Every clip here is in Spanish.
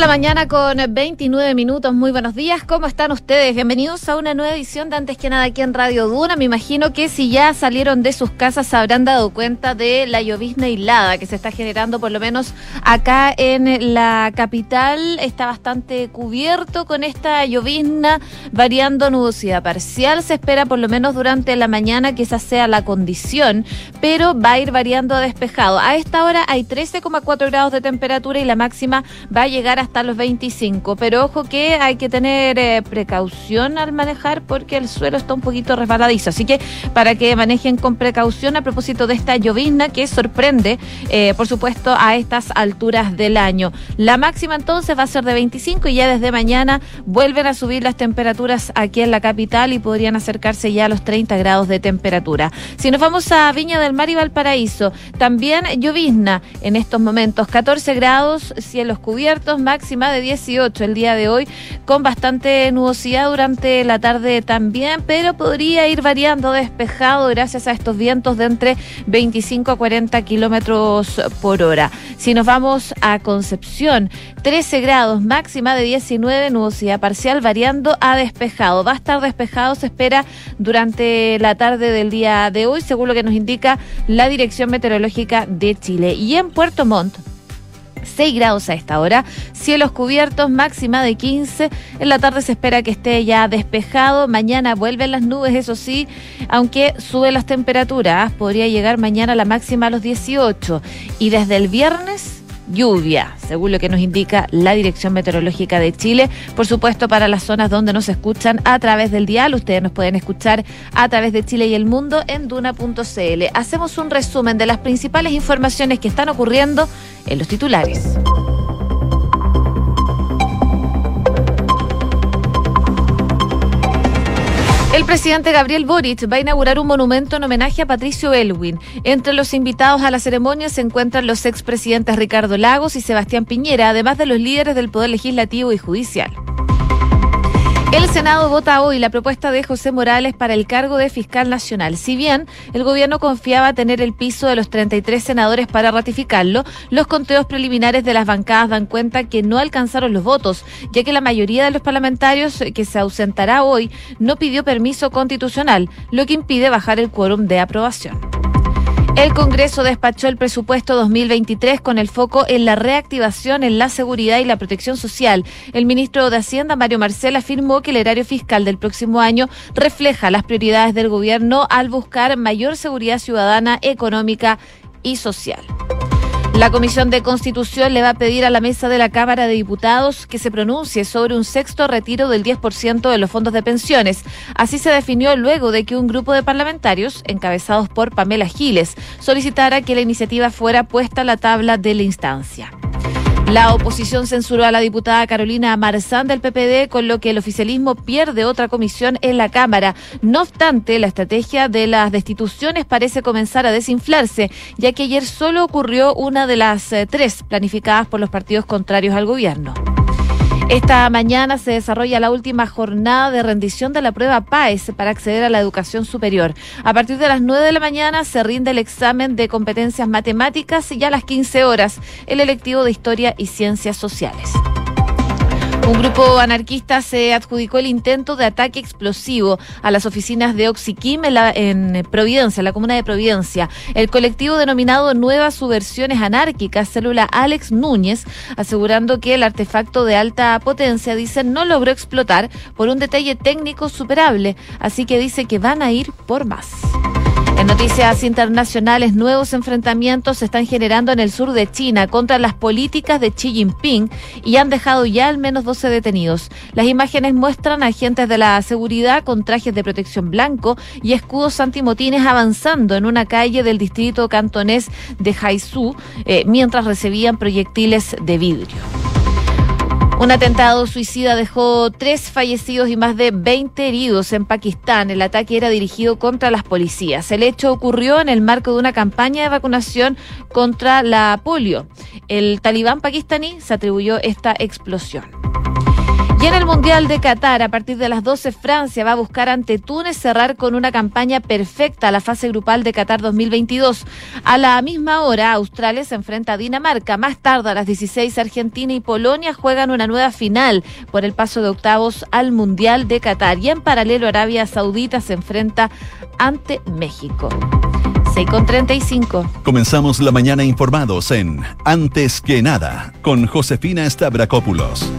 la mañana con 29 minutos. Muy buenos días. ¿Cómo están ustedes? Bienvenidos a una nueva edición de Antes que nada aquí en Radio Duna. Me imagino que si ya salieron de sus casas se habrán dado cuenta de la llovizna aislada que se está generando por lo menos acá en la capital. Está bastante cubierto con esta llovizna variando nubosidad parcial. Se espera por lo menos durante la mañana que esa sea la condición, pero va a ir variando a despejado. A esta hora hay 13,4 grados de temperatura y la máxima va a llegar hasta los 25. Pero ojo que hay que tener eh, precaución al manejar porque el suelo está un poquito resbaladizo. Así que para que manejen con precaución a propósito de esta llovizna que sorprende, eh, por supuesto, a estas alturas del año. La máxima entonces va a ser de 25 y ya desde mañana vuelven a subir las temperaturas aquí en la capital y podrían acercarse ya a los 30 grados de temperatura. Si nos vamos a Viña del Mar y Valparaíso, también llovizna en estos momentos, 14 grados, cielos cubiertos, máxima de 18 el día de hoy, con bastante nubosidad durante la tarde también, pero podría ir variando despejado gracias a estos vientos de entre 25 a 40 kilómetros por hora. Si nos vamos a Concepción, 13 grados, máxima de 19, nubosidad parcial variando a despejado. Va a estar despejado, se espera durante la tarde del día de hoy, según lo que nos indica la Dirección Meteorológica de Chile. Y en Puerto Montt, 6 grados a esta hora, cielos cubiertos, máxima de 15. En la tarde se espera que esté ya despejado. Mañana vuelven las nubes, eso sí, aunque suben las temperaturas. Podría llegar mañana la máxima a los 18. Y desde el viernes lluvia, según lo que nos indica la Dirección Meteorológica de Chile. Por supuesto, para las zonas donde nos escuchan a través del dial, ustedes nos pueden escuchar a través de Chile y el mundo en duna.cl. Hacemos un resumen de las principales informaciones que están ocurriendo en los titulares. El presidente Gabriel Boric va a inaugurar un monumento en homenaje a Patricio Elwin. Entre los invitados a la ceremonia se encuentran los expresidentes Ricardo Lagos y Sebastián Piñera, además de los líderes del Poder Legislativo y Judicial. El Senado vota hoy la propuesta de José Morales para el cargo de fiscal nacional. Si bien el gobierno confiaba tener el piso de los 33 senadores para ratificarlo, los conteos preliminares de las bancadas dan cuenta que no alcanzaron los votos, ya que la mayoría de los parlamentarios que se ausentará hoy no pidió permiso constitucional, lo que impide bajar el quórum de aprobación. El Congreso despachó el presupuesto 2023 con el foco en la reactivación en la seguridad y la protección social. El ministro de Hacienda, Mario Marcel, afirmó que el erario fiscal del próximo año refleja las prioridades del gobierno al buscar mayor seguridad ciudadana, económica y social. La Comisión de Constitución le va a pedir a la mesa de la Cámara de Diputados que se pronuncie sobre un sexto retiro del 10% de los fondos de pensiones. Así se definió luego de que un grupo de parlamentarios, encabezados por Pamela Giles, solicitara que la iniciativa fuera puesta a la tabla de la instancia. La oposición censuró a la diputada Carolina Marzán del PPD, con lo que el oficialismo pierde otra comisión en la Cámara. No obstante, la estrategia de las destituciones parece comenzar a desinflarse, ya que ayer solo ocurrió una de las eh, tres planificadas por los partidos contrarios al gobierno. Esta mañana se desarrolla la última jornada de rendición de la prueba PAES para acceder a la educación superior. A partir de las 9 de la mañana se rinde el examen de competencias matemáticas y a las 15 horas el electivo de Historia y Ciencias Sociales. Un grupo anarquista se adjudicó el intento de ataque explosivo a las oficinas de Oxiquim en, Providencia, en la comuna de Providencia. El colectivo denominado Nuevas Subversiones Anárquicas, célula Alex Núñez, asegurando que el artefacto de alta potencia, dicen, no logró explotar por un detalle técnico superable, así que dice que van a ir por más. En noticias internacionales, nuevos enfrentamientos se están generando en el sur de China contra las políticas de Xi Jinping y han dejado ya al menos 12 detenidos. Las imágenes muestran a agentes de la seguridad con trajes de protección blanco y escudos antimotines avanzando en una calle del distrito cantonés de Haizu eh, mientras recibían proyectiles de vidrio. Un atentado suicida dejó tres fallecidos y más de 20 heridos en Pakistán. El ataque era dirigido contra las policías. El hecho ocurrió en el marco de una campaña de vacunación contra la polio. El talibán pakistaní se atribuyó esta explosión. Y en el Mundial de Qatar, a partir de las 12, Francia va a buscar ante Túnez cerrar con una campaña perfecta a la fase grupal de Qatar 2022. A la misma hora, Australia se enfrenta a Dinamarca. Más tarde, a las 16, Argentina y Polonia juegan una nueva final por el paso de octavos al Mundial de Qatar. Y en paralelo, Arabia Saudita se enfrenta ante México. 6 con 35. Comenzamos la mañana informados en Antes que nada con Josefina Stavrakopoulos.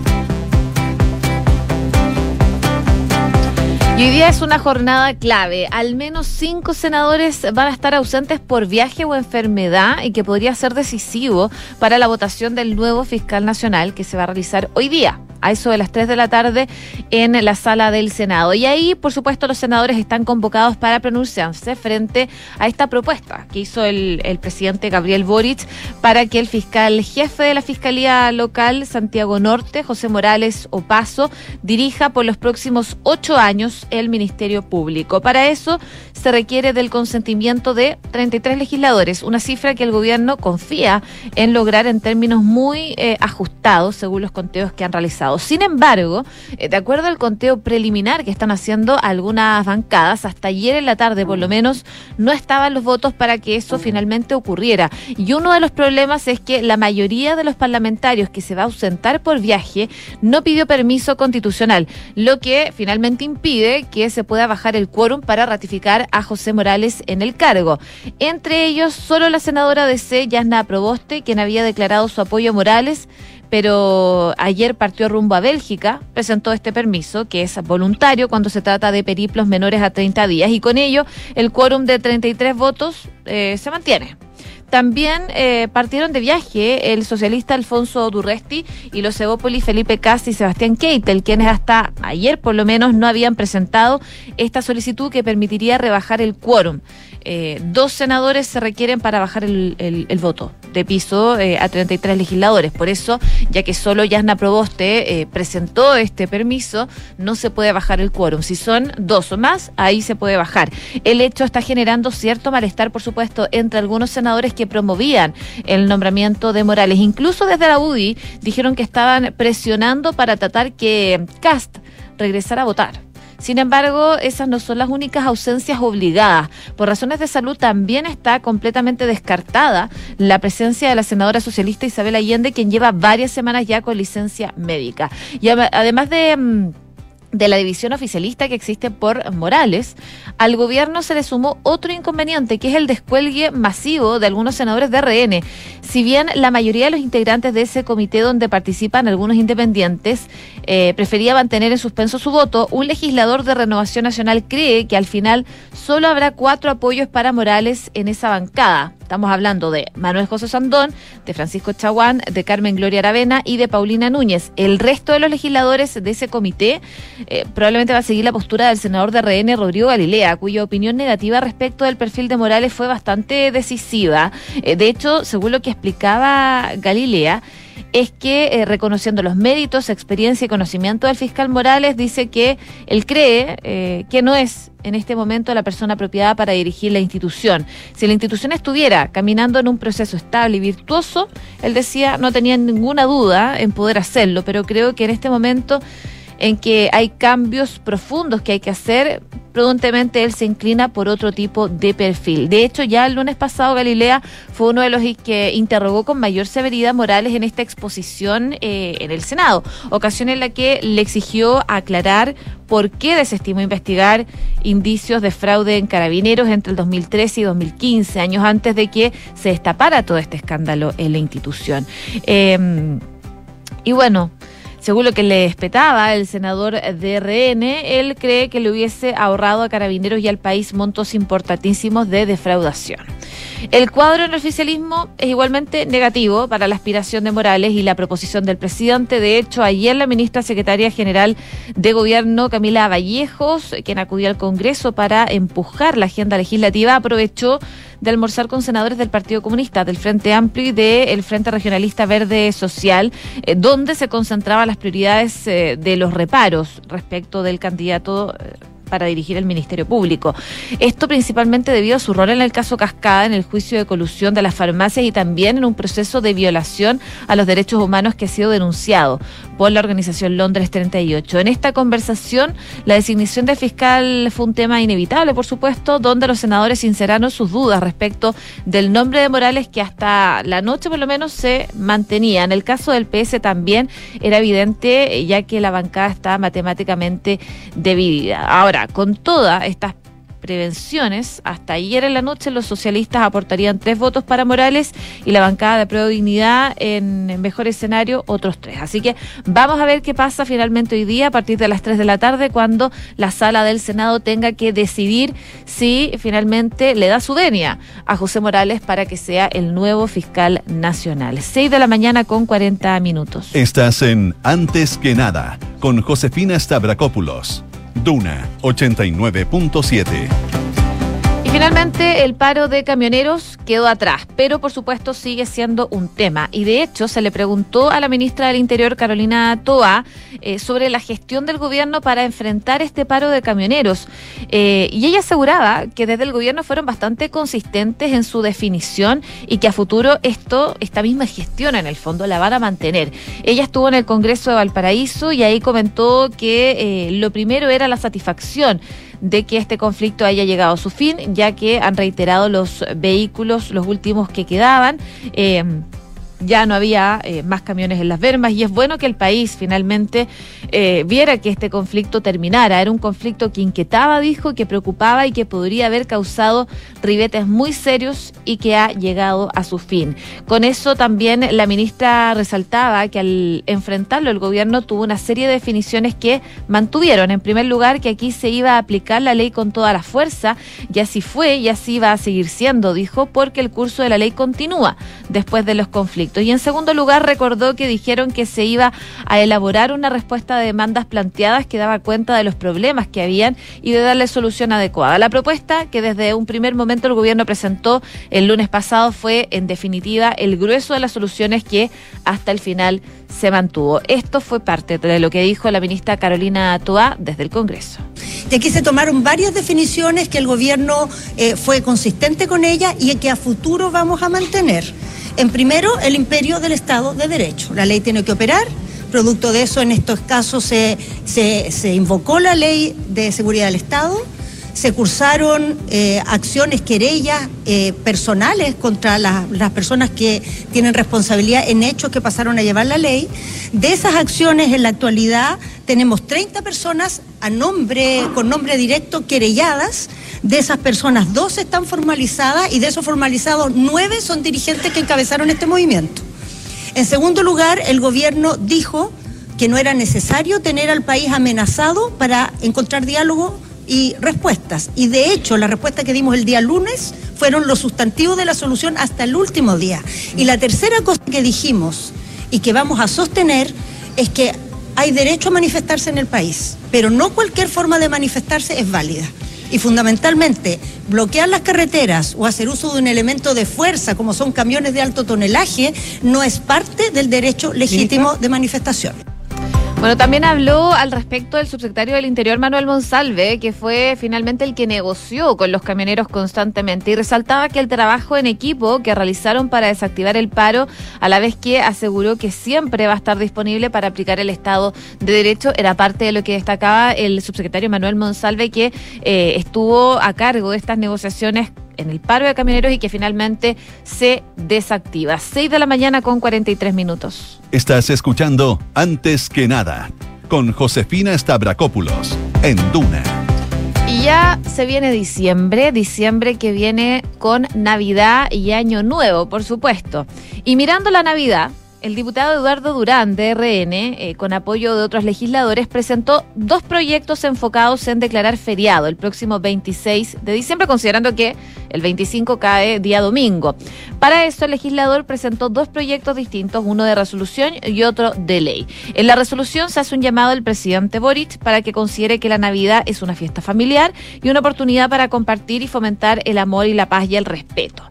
Hoy día es una jornada clave. Al menos cinco senadores van a estar ausentes por viaje o enfermedad y que podría ser decisivo para la votación del nuevo fiscal nacional que se va a realizar hoy día a eso de las 3 de la tarde en la sala del Senado. Y ahí, por supuesto, los senadores están convocados para pronunciarse frente a esta propuesta que hizo el, el presidente Gabriel Boric para que el fiscal jefe de la Fiscalía Local, Santiago Norte, José Morales Opaso, dirija por los próximos ocho años el Ministerio Público. Para eso se requiere del consentimiento de 33 legisladores, una cifra que el gobierno confía en lograr en términos muy eh, ajustados según los conteos que han realizado. Sin embargo, eh, de acuerdo al conteo preliminar que están haciendo algunas bancadas, hasta ayer en la tarde por lo menos no estaban los votos para que eso finalmente ocurriera. Y uno de los problemas es que la mayoría de los parlamentarios que se va a ausentar por viaje no pidió permiso constitucional, lo que finalmente impide que se pueda bajar el quórum para ratificar a José Morales en el cargo. Entre ellos, solo la senadora de C, Yasna Proboste, quien había declarado su apoyo a Morales, pero ayer partió rumbo a Bélgica, presentó este permiso, que es voluntario cuando se trata de periplos menores a 30 días, y con ello el quórum de 33 votos eh, se mantiene. También eh, partieron de viaje el socialista Alfonso Durresti y los Evópolis Felipe Casti y Sebastián Keitel, quienes hasta ayer por lo menos no habían presentado esta solicitud que permitiría rebajar el quórum. Eh, dos senadores se requieren para bajar el, voto de piso eh, a 33 legisladores. Por eso, ya que solo Yasna Proboste eh, presentó este permiso, no se puede bajar el quórum. Si son dos o más, ahí se puede bajar. El hecho está generando cierto malestar, por supuesto, entre algunos senadores que promovían el nombramiento de Morales. Incluso desde la UDI dijeron que estaban presionando para tratar que Cast regresara a votar. Sin embargo, esas no son las únicas ausencias obligadas. Por razones de salud también está completamente descartada la presencia de la senadora socialista Isabel Allende, quien lleva varias semanas ya con licencia médica. Y además de mm, de la división oficialista que existe por Morales, al gobierno se le sumó otro inconveniente, que es el descuelgue masivo de algunos senadores de RN. Si bien la mayoría de los integrantes de ese comité donde participan algunos independientes eh, prefería mantener en suspenso su voto, un legislador de Renovación Nacional cree que al final solo habrá cuatro apoyos para Morales en esa bancada. Estamos hablando de Manuel José Sandón, de Francisco Chaguán, de Carmen Gloria Aravena y de Paulina Núñez. El resto de los legisladores de ese comité eh, probablemente va a seguir la postura del senador de RN, Rodrigo Galilea, cuya opinión negativa respecto del perfil de Morales fue bastante decisiva. Eh, de hecho, según lo que explicaba Galilea, es que eh, reconociendo los méritos, experiencia y conocimiento del fiscal Morales, dice que él cree eh, que no es en este momento la persona apropiada para dirigir la institución. Si la institución estuviera caminando en un proceso estable y virtuoso, él decía no tenía ninguna duda en poder hacerlo, pero creo que en este momento en que hay cambios profundos que hay que hacer, prudentemente él se inclina por otro tipo de perfil. De hecho, ya el lunes pasado Galilea fue uno de los que interrogó con mayor severidad Morales en esta exposición eh, en el Senado, ocasión en la que le exigió aclarar por qué desestimó investigar indicios de fraude en carabineros entre el 2013 y 2015, años antes de que se destapara todo este escándalo en la institución. Em, y bueno, según lo que le espetaba el senador de RN, él cree que le hubiese ahorrado a carabineros y al país montos importantísimos de defraudación. El cuadro en el oficialismo es igualmente negativo para la aspiración de Morales y la proposición del presidente. De hecho, ayer la ministra secretaria general de Gobierno, Camila Vallejos, quien acudió al Congreso para empujar la agenda legislativa, aprovechó de almorzar con senadores del Partido Comunista, del Frente Amplio y del Frente Regionalista Verde Social, eh, donde se concentraban las prioridades eh, de los reparos respecto del candidato eh, para dirigir el Ministerio Público. Esto principalmente debido a su rol en el caso Cascada, en el juicio de colusión de las farmacias y también en un proceso de violación a los derechos humanos que ha sido denunciado por la organización Londres 38. En esta conversación, la designación de fiscal fue un tema inevitable, por supuesto, donde los senadores sinceraron sus dudas respecto del nombre de Morales que hasta la noche por lo menos se mantenía. En el caso del PS también era evidente, ya que la bancada está matemáticamente dividida. Ahora, con todas estas prevenciones. Hasta ayer en la noche los socialistas aportarían tres votos para Morales y la bancada de Pro Dignidad en, mejor escenario otros tres. Así que vamos a ver qué pasa finalmente hoy día a partir de las tres de la tarde cuando la sala del Senado tenga que decidir si finalmente le da su venia a José Morales para que sea el nuevo fiscal nacional. Seis de la mañana con 40 minutos. Estás en Antes que nada con Josefina Stavrakopoulos. Duna 89.7. Finalmente el paro de camioneros quedó atrás, pero por supuesto sigue siendo un tema. Y de hecho se le preguntó a la ministra del Interior, Carolina Toa, eh, sobre la gestión del gobierno para enfrentar este paro de camioneros. Eh, y ella aseguraba que desde el gobierno fueron bastante consistentes en su definición y que a futuro esto, esta misma gestión en el fondo la van a mantener. Ella estuvo en el Congreso de Valparaíso y ahí comentó que eh, lo primero era la satisfacción de que este conflicto haya llegado a su fin, ya que han reiterado los vehículos, los últimos que quedaban. Eh, ya no había eh, más camiones en las vermas y es bueno que el país finalmente eh, viera que este conflicto terminara. Era un conflicto que inquietaba, dijo, que preocupaba y que podría haber causado ribetes muy serios y que ha llegado a su fin. Con eso también la ministra resaltaba que al enfrentarlo el gobierno tuvo una serie de definiciones que mantuvieron. En primer lugar, que aquí se iba a aplicar la ley con toda la fuerza y así fue y así va a seguir siendo, dijo, porque el curso de la ley continúa después de los conflictos. Y en segundo lugar, recordó que dijeron que se iba a elaborar una respuesta a demandas planteadas que daba cuenta de los problemas que habían y de darle solución adecuada. La propuesta que desde un primer momento el gobierno presentó el lunes pasado fue, en definitiva, el grueso de las soluciones que hasta el final se mantuvo. Esto fue parte de lo que dijo la ministra Carolina Toa desde el Congreso. Y aquí se tomaron varias definiciones que el gobierno eh, fue consistente con ellas y que a futuro vamos a mantener. En primero, el imperio del Estado de Derecho. La ley tiene que operar. Producto de eso, en estos casos se, se, invocó la ley de seguridad del Estado se cursaron eh, acciones, querellas eh, personales contra las personas que tienen responsabilidad en hechos que pasaron a llevar la ley. De esas acciones, en la actualidad, tenemos 30 personas con nombre directo querelladas. De esas personas, dos están formalizadas y de esos formalizados, nueve son dirigentes que encabezaron este movimiento. En segundo lugar, el gobierno dijo que no era necesario tener al país amenazado para encontrar diálogo y respuestas. Y de hecho, la respuesta que dimos el día lunes fueron los sustantivos de la solución hasta el último día. Y la tercera cosa que dijimos y que vamos a sostener es que hay derecho a manifestarse en el país, pero no cualquier forma de manifestarse es válida. Y fundamentalmente, bloquear las carreteras o hacer uso de un elemento de fuerza como son camiones de alto tonelaje no es parte del derecho legítimo de manifestación. Bueno, también habló al respecto del subsecretario del Interior, Manuel Monsalve, que fue finalmente el que negoció con los camioneros constantemente y resaltaba que el trabajo en equipo que realizaron para desactivar el paro, a la vez que aseguró que siempre va a estar disponible para aplicar el Estado de Derecho, era parte de lo que destacaba el subsecretario Manuel Monsalve, que eh, estuvo a cargo de estas negociaciones en el paro de camioneros y que finalmente se desactiva. 6 de la mañana con 43 minutos. Estás escuchando Antes que nada con Josefina Stavrakopoulos en Duna. Y ya se viene diciembre, diciembre que viene con Navidad y Año Nuevo, por supuesto. Y mirando la Navidad, el diputado Eduardo Durán, de RN, eh, con apoyo de otros legisladores, presentó dos proyectos enfocados en declarar feriado el próximo 26 de diciembre, considerando que el 25 cae día domingo. Para eso, el legislador presentó dos proyectos distintos, uno de resolución y otro de ley. En la resolución se hace un llamado al presidente Boric para que considere que la Navidad es una fiesta familiar y una oportunidad para compartir y fomentar el amor y la paz y el respeto.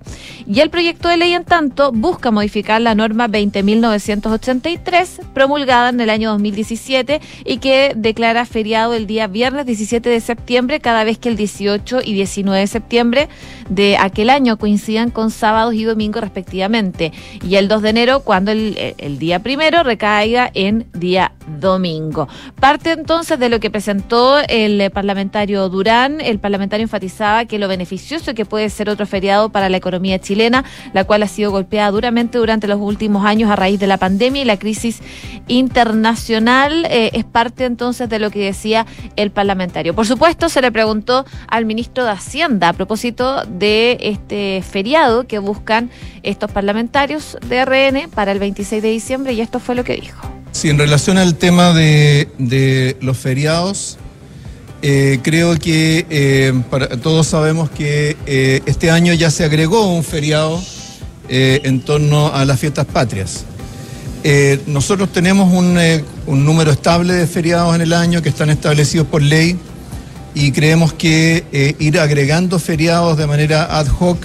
Y el proyecto de ley, en tanto, busca modificar la norma 20.000 1983, promulgada en el año 2017 y que declara feriado el día viernes 17 de septiembre cada vez que el 18 y 19 de septiembre de aquel año coincidan con sábados y domingos respectivamente. Y el 2 de enero cuando el, el día primero recaiga en día domingo. Parte entonces de lo que presentó el parlamentario Durán. El parlamentario enfatizaba que lo beneficioso que puede ser otro feriado para la economía chilena, la cual ha sido golpeada duramente durante los últimos años a raíz de la pandemia y la crisis internacional. Eh, es parte entonces de lo que decía el parlamentario. Por supuesto, se le preguntó al ministro de Hacienda a propósito de este feriado que buscan estos parlamentarios de RN para el 26 de diciembre y esto fue lo que dijo. Sí, en relación al tema de, los feriados, eh, creo que eh, todos sabemos que este año ya se agregó un feriado en torno a las fiestas patrias. Nosotros tenemos un, un, número estable de feriados en el año que están establecidos por ley y creemos que ir agregando feriados de manera ad hoc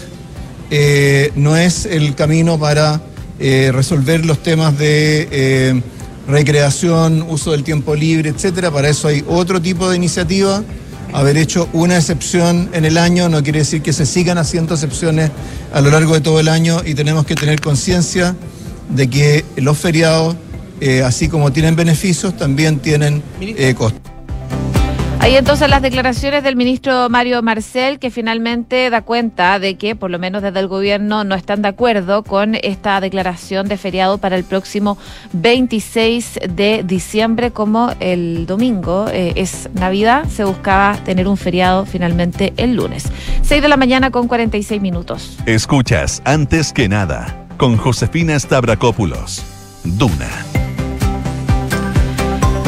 no es el camino para resolver los temas de recreación, uso del tiempo libre, etcétera. Para eso hay otro tipo de iniciativa. Haber hecho una excepción en el año no quiere decir que se sigan haciendo excepciones a lo largo de todo el año y tenemos que tener conciencia de que los feriados, eh, así como tienen beneficios, también tienen eh, costos. Hay entonces las declaraciones del ministro Mario Marcel, que finalmente da cuenta de que, por lo menos desde el gobierno, no están de acuerdo con esta declaración de feriado para el próximo 26 de diciembre, como el domingo eh, es Navidad, se buscaba tener un feriado finalmente el lunes. 6 de la mañana con 46 minutos. Escuchas, antes que nada, con Josefina Stavrakopoulos. Duna.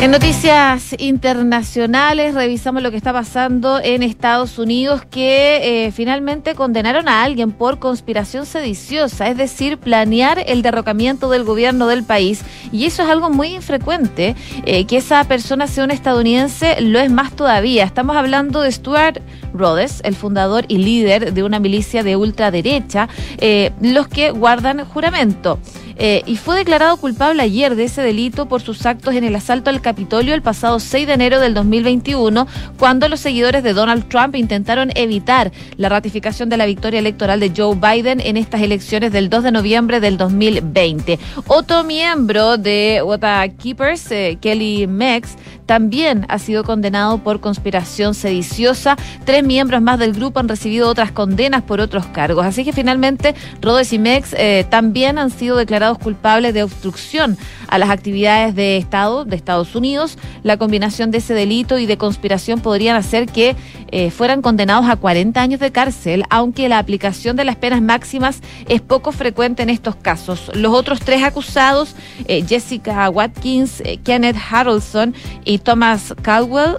En noticias internacionales revisamos lo que está pasando en Estados Unidos que eh, finalmente condenaron a alguien por conspiración sediciosa, es decir, planear el derrocamiento del gobierno del país. Y eso es algo muy infrecuente, eh, que esa persona sea un estadounidense lo es más todavía. Estamos hablando de Stuart Rhodes, el fundador y líder de una milicia de ultraderecha, eh, los que guardan juramento. Eh, y fue declarado culpable ayer de ese delito por sus actos en el asalto al Capitolio el pasado 6 de enero del 2021, cuando los seguidores de Donald Trump intentaron evitar la ratificación de la victoria electoral de Joe Biden en estas elecciones del 2 de noviembre del 2020. Otro miembro de Wata Keepers, eh, Kelly Mex, también ha sido condenado por conspiración sediciosa. Tres miembros más del grupo han recibido otras condenas por otros cargos. Así que finalmente Rhodes y Mex eh, también han sido declarados culpables de obstrucción a las actividades de Estado de Estados Unidos. La combinación de ese delito y de conspiración podrían hacer que eh, fueran condenados a 40 años de cárcel, aunque la aplicación de las penas máximas es poco frecuente en estos casos. Los otros tres acusados, eh, Jessica Watkins, Kenneth Harrelson y Thomas Caldwell,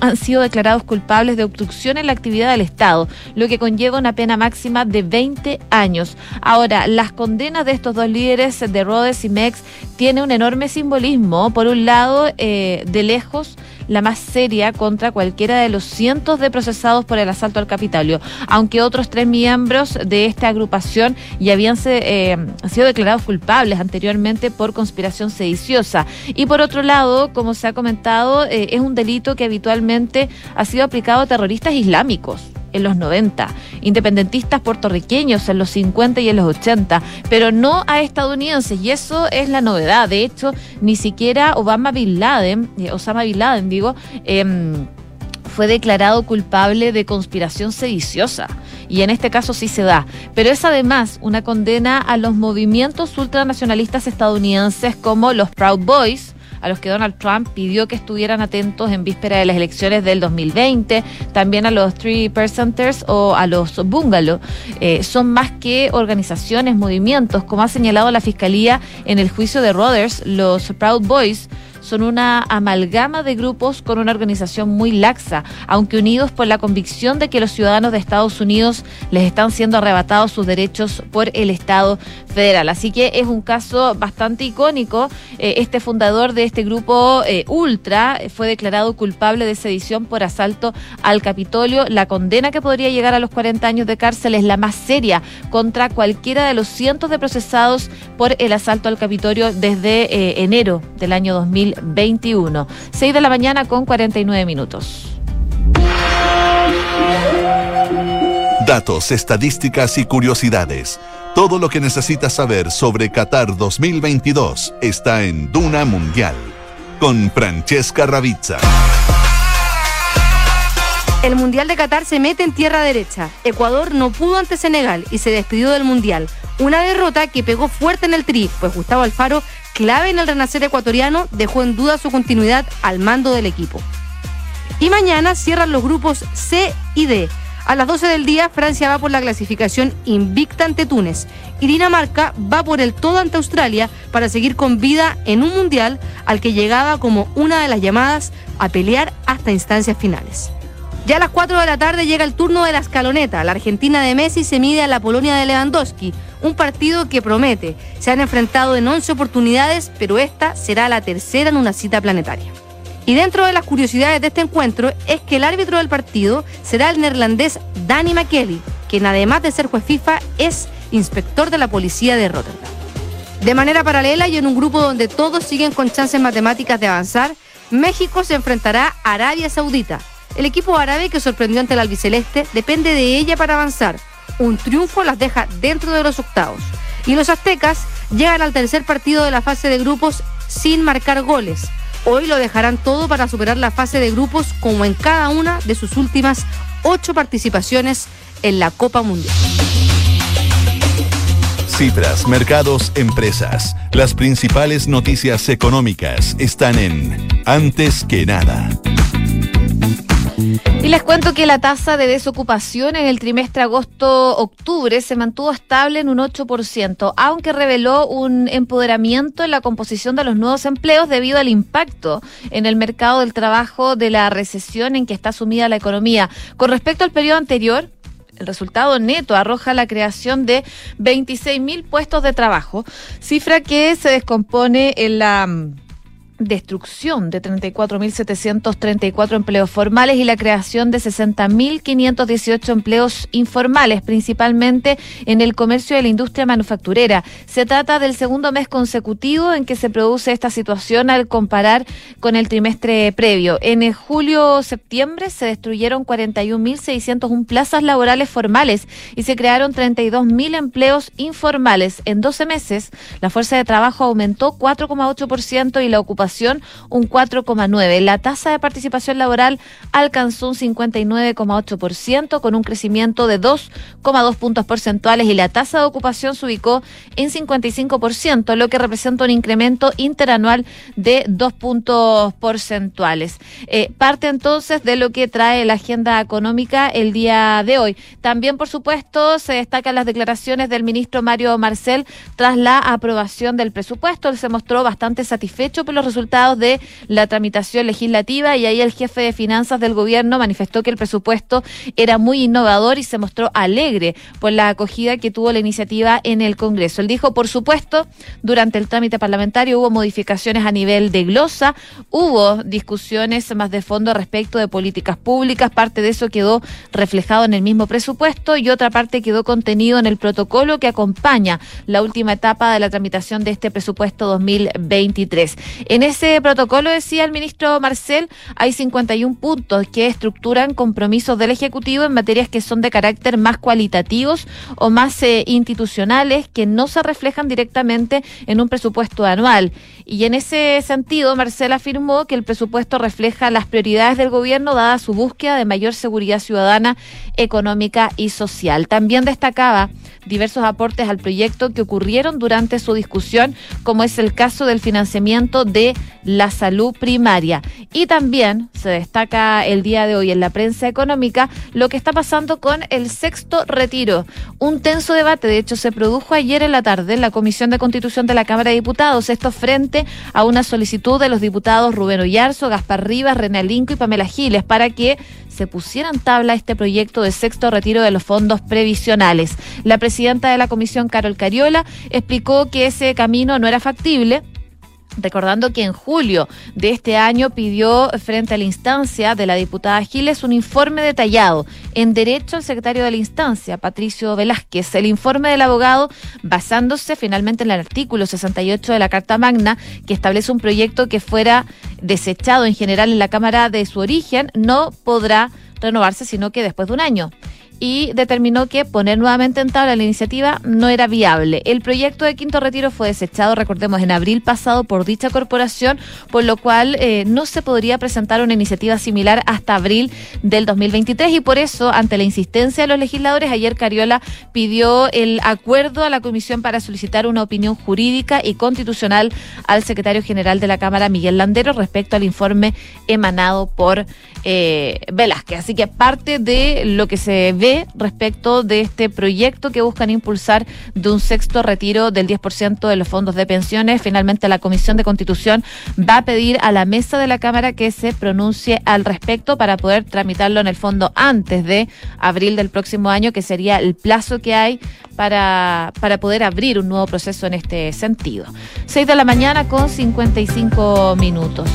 han sido declarados culpables de obstrucción en la actividad del Estado, lo que conlleva una pena máxima de 20 años. Ahora, las condenas de estos dos líderes de Rhodes y Mex tiene un enorme simbolismo. Por un lado, eh, de lejos, la más seria contra cualquiera de los cientos de procesados por el asalto al Capitolio, aunque otros tres miembros de esta agrupación ya habían eh, sido declarados culpables anteriormente por conspiración sediciosa. Y por otro lado, como se ha comentado, eh, es un delito que habitualmente ha sido aplicado a terroristas islámicos en los 90, independentistas puertorriqueños en los 50 y en los 80, pero no a estadounidenses. Y eso es la novedad. De hecho, ni siquiera Obama Bin Laden, eh, Osama Bin Laden, digo, em, fue declarado culpable de conspiración sediciosa. Y en este caso sí se da. Pero es además una condena a los movimientos ultranacionalistas estadounidenses como los Proud Boys, a los que Donald Trump pidió que estuvieran atentos en víspera de las elecciones del 2020, también a los Three Percenters o a los Bungalow. Eh, son más que organizaciones, movimientos, como ha señalado la Fiscalía en el juicio de Rodgers, los Proud Boys son una amalgama de grupos con una organización muy laxa, aunque unidos por la convicción de que los ciudadanos de Estados Unidos les están siendo arrebatados sus derechos por el Estado federal. Así que es un caso bastante icónico. Eh, este fundador de este grupo eh, Ultra fue declarado culpable de sedición por asalto al Capitolio. La condena que podría llegar a los 40 años de cárcel es la más seria contra cualquiera de los cientos de procesados por el asalto al Capitolio desde eh, enero del año 2021. 6 de la mañana con 49 minutos. Datos, estadísticas y curiosidades. Todo lo que necesitas saber sobre Qatar 2022 está en Duna Mundial con Francesca Ravizza. El Mundial de Qatar se mete en tierra derecha. Ecuador no pudo ante Senegal y se despidió del Mundial. Una derrota que pegó fuerte en el tri, pues Gustavo Alfaro, clave en el renacer ecuatoriano, dejó en duda su continuidad al mando del equipo. Y mañana cierran los grupos C y D. A las 12 del día, Francia va por la clasificación invicta ante Túnez y Dinamarca va por el todo ante Australia para seguir con vida en un mundial al que llegaba como una de las llamadas a pelear hasta instancias finales. Ya a las 4 de la tarde llega el turno de la escaloneta. La Argentina de Messi se mide a la Polonia de Lewandowski, un partido que promete. Se han enfrentado en 11 oportunidades, pero esta será la tercera en una cita planetaria. Y dentro de las curiosidades de este encuentro es que el árbitro del partido será el neerlandés Danny McKelly, quien además de ser juez FIFA es inspector de la policía de Rotterdam. De manera paralela y en un grupo donde todos siguen con chances matemáticas de avanzar, México se enfrentará a Arabia Saudita. El equipo árabe que sorprendió ante el albiceleste depende de ella para avanzar. Un triunfo las deja dentro de los octavos. Y los aztecas llegan al tercer partido de la fase de grupos sin marcar goles. Hoy lo dejarán todo para superar la fase de grupos como en cada una de sus últimas ocho participaciones en la Copa Mundial. Cifras, mercados, empresas. Las principales noticias económicas están en Antes que nada. Y les cuento que la tasa de desocupación en el trimestre agosto-octubre se mantuvo estable en un 8%, aunque reveló un empoderamiento en la composición de los nuevos empleos debido al impacto en el mercado del trabajo de la recesión en que está sumida la economía. Con respecto al periodo anterior, el resultado neto arroja la creación de 26 mil puestos de trabajo, cifra que se descompone en la destrucción de 34.734 empleos formales y la creación de 60.518 empleos informales, principalmente en el comercio de la industria manufacturera. Se trata del segundo mes consecutivo en que se produce esta situación al comparar con el trimestre previo. En julio-septiembre se destruyeron 41.601 plazas laborales formales y se crearon 32.000 empleos informales. En 12 meses, la fuerza de trabajo aumentó 4,8% y la ocupación un 4,9. La tasa de participación laboral alcanzó un 59,8% con un crecimiento de 2,2 puntos porcentuales y la tasa de ocupación se ubicó en 55%, lo que representa un incremento interanual de 2 puntos porcentuales. Eh, parte entonces de lo que trae la agenda económica el día de hoy. También, por supuesto, se destacan las declaraciones del ministro Mario Marcel tras la aprobación del presupuesto. Él se mostró bastante satisfecho por los resultados resultados de la tramitación legislativa y ahí el jefe de finanzas del gobierno manifestó que el presupuesto era muy innovador y se mostró alegre por la acogida que tuvo la iniciativa en el Congreso. Él dijo, por supuesto, durante el trámite parlamentario hubo modificaciones a nivel de glosa, hubo discusiones más de fondo respecto de políticas públicas, parte de eso quedó reflejado en el mismo presupuesto y otra parte quedó contenido en el protocolo que acompaña la última etapa de la tramitación de este presupuesto 2023. En ese protocolo, decía el ministro Marcel, hay 51 puntos que estructuran compromisos del Ejecutivo en materias que son de carácter más cualitativos o más eh, institucionales que no se reflejan directamente en un presupuesto anual. Y en ese sentido, Marcel afirmó que el presupuesto refleja las prioridades del gobierno dada su búsqueda de mayor seguridad ciudadana, económica y social. También destacaba diversos aportes al proyecto que ocurrieron durante su discusión, como es el caso del financiamiento de la salud primaria. Y también se destaca el día de hoy en la prensa económica lo que está pasando con el sexto retiro. Un tenso debate, de hecho, se produjo ayer en la tarde en la Comisión de Constitución de la Cámara de Diputados. Esto frente a una solicitud de los diputados Rubén Ollarzo, Gaspar Rivas, René Linco y Pamela Giles para que se pusieran tabla este proyecto de sexto retiro de los fondos previsionales. La presidenta de la comisión, Carol Cariola, explicó que ese camino no era factible recordando que en julio de este año pidió frente a la instancia de la diputada Giles un informe detallado en derecho al secretario de la instancia, Patricio Velázquez. El informe del abogado basándose finalmente en el artículo 68 de la Carta Magna que establece un proyecto que fuera desechado en general en la Cámara de su origen, no podrá renovarse sino que después de un año y determinó que poner nuevamente en tabla la iniciativa no era viable. El proyecto de Quinto Retiro fue desechado, recordemos, en abril pasado por dicha corporación, por lo cual eh, no se podría presentar una iniciativa similar hasta abril del 2023 y por eso, ante la insistencia de los legisladores, ayer Cariola pidió el acuerdo a la comisión para solicitar una opinión jurídica y constitucional al secretario general de la Cámara, Miguel Landero, respecto al informe emanado por eh, Velázquez. Así que parte de lo que se ve respecto de este proyecto que buscan impulsar de un sexto retiro del 10% de los fondos de pensiones. Finalmente, la Comisión de Constitución va a pedir a la mesa de la Cámara que se pronuncie al respecto para poder tramitarlo en el fondo antes de abril del próximo año, que sería el plazo que hay para, para poder abrir un nuevo proceso en este sentido. 6 de la mañana con 55 minutos.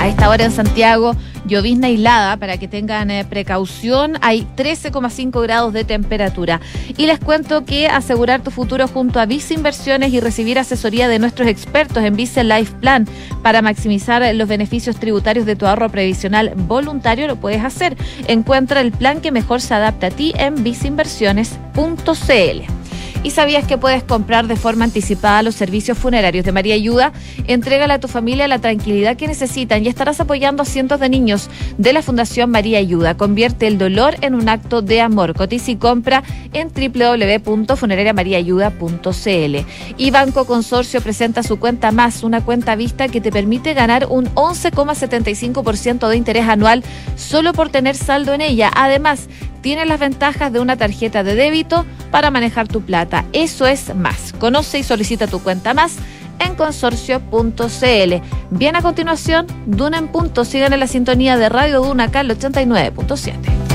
A esta hora en Santiago llovizna aislada para que tengan eh, precaución. Hay 13,5 grados de temperatura. Y les cuento que asegurar tu futuro junto a Visa Inversiones y recibir asesoría de nuestros expertos en Visa Life Plan para maximizar los beneficios tributarios de tu ahorro previsional voluntario lo puedes hacer. Encuentra el plan que mejor se adapta a ti en visainversiones.cl. ¿Y sabías que puedes comprar de forma anticipada los servicios funerarios de María Ayuda? Entrégale a tu familia la tranquilidad que necesitan y estarás apoyando a cientos de niños de la Fundación María Ayuda. Convierte el dolor en un acto de amor. Cotiza y compra en www.funerariamariaayuda.cl. Y Banco Consorcio presenta su cuenta más, una cuenta vista que te permite ganar un 11,75% de interés anual solo por tener saldo en ella. Además, tiene las ventajas de una tarjeta de débito para manejar tu plata. Eso es más. Conoce y solicita tu cuenta más en consorcio.cl. Bien a continuación, Duna en punto. Sigan en la sintonía de Radio Duna acá 89.7.